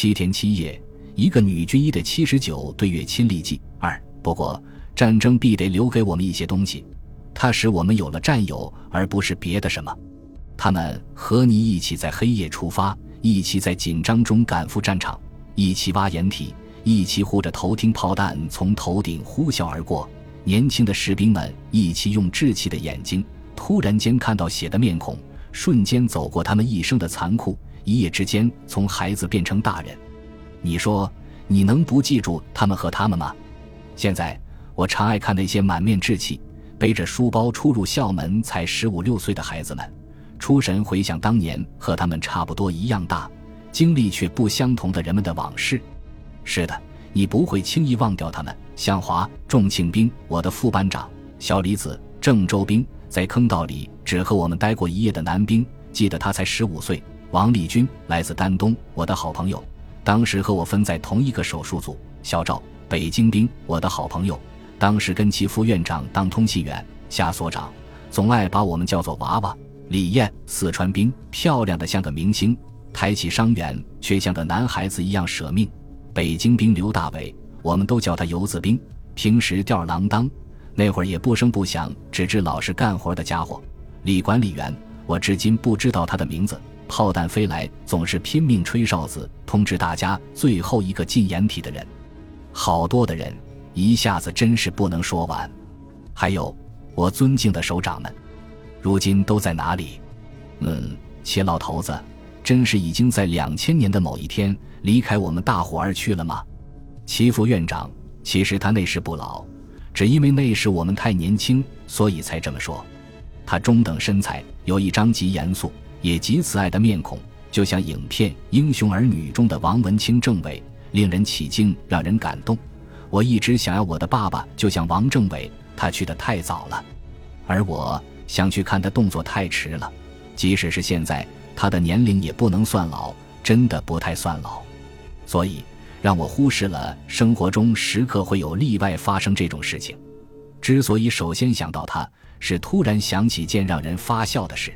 七天七夜，一个女军医的七十九对月亲历记二。不过，战争必得留给我们一些东西，它使我们有了战友，而不是别的什么。他们和你一起在黑夜出发，一起在紧张中赶赴战场，一起挖掩体，一起护着头听炮弹从头顶呼啸而过。年轻的士兵们一起用稚气的眼睛，突然间看到血的面孔，瞬间走过他们一生的残酷。一夜之间，从孩子变成大人，你说你能不记住他们和他们吗？现在我常爱看那些满面稚气、背着书包出入校门才十五六岁的孩子们，出神回想当年和他们差不多一样大、经历却不相同的人们的往事。是的，你不会轻易忘掉他们。向华、仲庆兵，我的副班长；小李子、郑州兵，在坑道里只和我们待过一夜的男兵，记得他才十五岁。王立军来自丹东，我的好朋友，当时和我分在同一个手术组。小赵，北京兵，我的好朋友，当时跟其副院长当通气员。夏所长总爱把我们叫做娃娃。李艳，四川兵，漂亮的像个明星，抬起伤员却像个男孩子一样舍命。北京兵刘大伟，我们都叫他游子兵，平时吊儿郎当，那会儿也不声不响，只知老实干活的家伙。李管理员，我至今不知道他的名字。炮弹飞来，总是拼命吹哨子，通知大家最后一个进掩体的人。好多的人，一下子真是不能说完。还有我尊敬的首长们，如今都在哪里？嗯，切老头子，真是已经在两千年的某一天离开我们大伙而去了吗？齐副院长，其实他那时不老，只因为那时我们太年轻，所以才这么说。他中等身材，有一张极严肃。也极慈爱的面孔，就像影片《英雄儿女》中的王文清政委，令人起敬，让人感动。我一直想要我的爸爸就像王政委，他去的太早了，而我想去看他动作太迟了。即使是现在，他的年龄也不能算老，真的不太算老。所以让我忽视了生活中时刻会有例外发生这种事情。之所以首先想到他，是突然想起件让人发笑的事。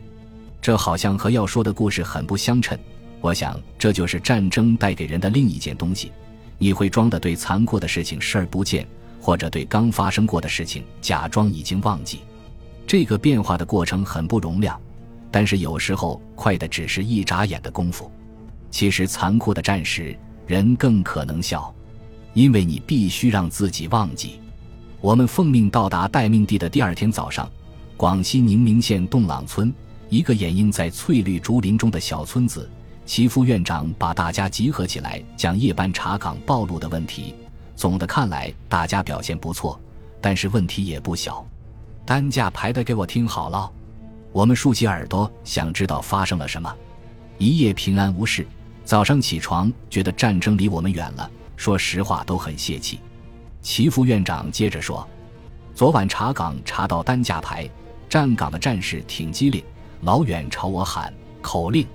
这好像和要说的故事很不相称。我想，这就是战争带给人的另一件东西：你会装的对残酷的事情视而不见，或者对刚发生过的事情假装已经忘记。这个变化的过程很不容量，但是有时候快的只是一眨眼的功夫。其实，残酷的战时，人更可能笑，因为你必须让自己忘记。我们奉命到达待命地的第二天早上，广西宁明县洞朗村。一个掩映在翠绿竹林中的小村子，齐副院长把大家集合起来，讲夜班查岗暴露的问题。总的看来，大家表现不错，但是问题也不小。担架排的给我听好了，我们竖起耳朵，想知道发生了什么。一夜平安无事，早上起床觉得战争离我们远了，说实话都很泄气。齐副院长接着说：“昨晚查岗查到担架排，站岗的战士挺机灵。”老远朝我喊口令，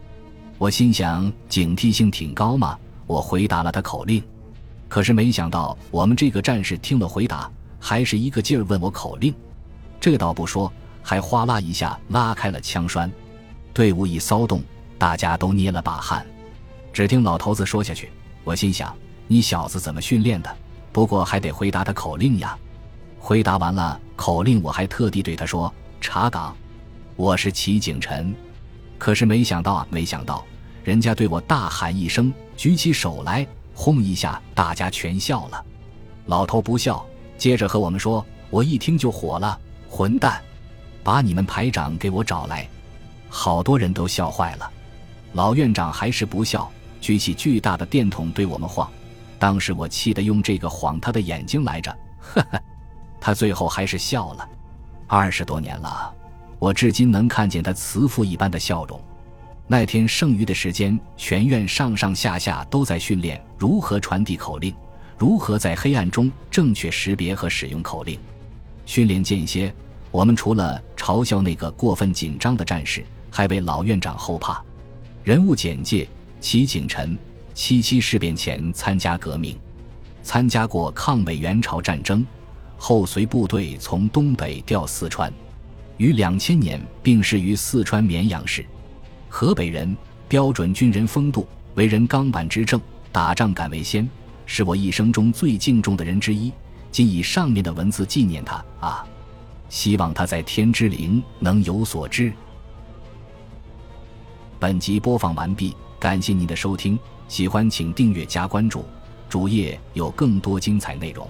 我心想警惕性挺高嘛，我回答了他口令。可是没想到我们这个战士听了回答，还是一个劲儿问我口令。这倒不说，还哗啦一下拉开了枪栓。队伍一骚动，大家都捏了把汗。只听老头子说下去，我心想你小子怎么训练的？不过还得回答他口令呀。回答完了口令，我还特地对他说查岗。我是齐景臣，可是没想到啊，没想到，人家对我大喊一声，举起手来，轰一下，大家全笑了。老头不笑，接着和我们说：“我一听就火了，混蛋，把你们排长给我找来。”好多人都笑坏了。老院长还是不笑，举起巨大的电筒对我们晃。当时我气得用这个晃他的眼睛来着，呵呵，他最后还是笑了。二十多年了。我至今能看见他慈父一般的笑容。那天剩余的时间，全院上上下下都在训练如何传递口令，如何在黑暗中正确识别和使用口令。训练间歇，我们除了嘲笑那个过分紧张的战士，还为老院长后怕。人物简介：齐景臣，七七事变前参加革命，参加过抗美援朝战争，后随部队从东北调四川。于两千年病逝于四川绵阳市，河北人，标准军人风度，为人刚板直正，打仗敢为先，是我一生中最敬重的人之一。仅以上面的文字纪念他啊！希望他在天之灵能有所知。本集播放完毕，感谢您的收听，喜欢请订阅加关注，主页有更多精彩内容。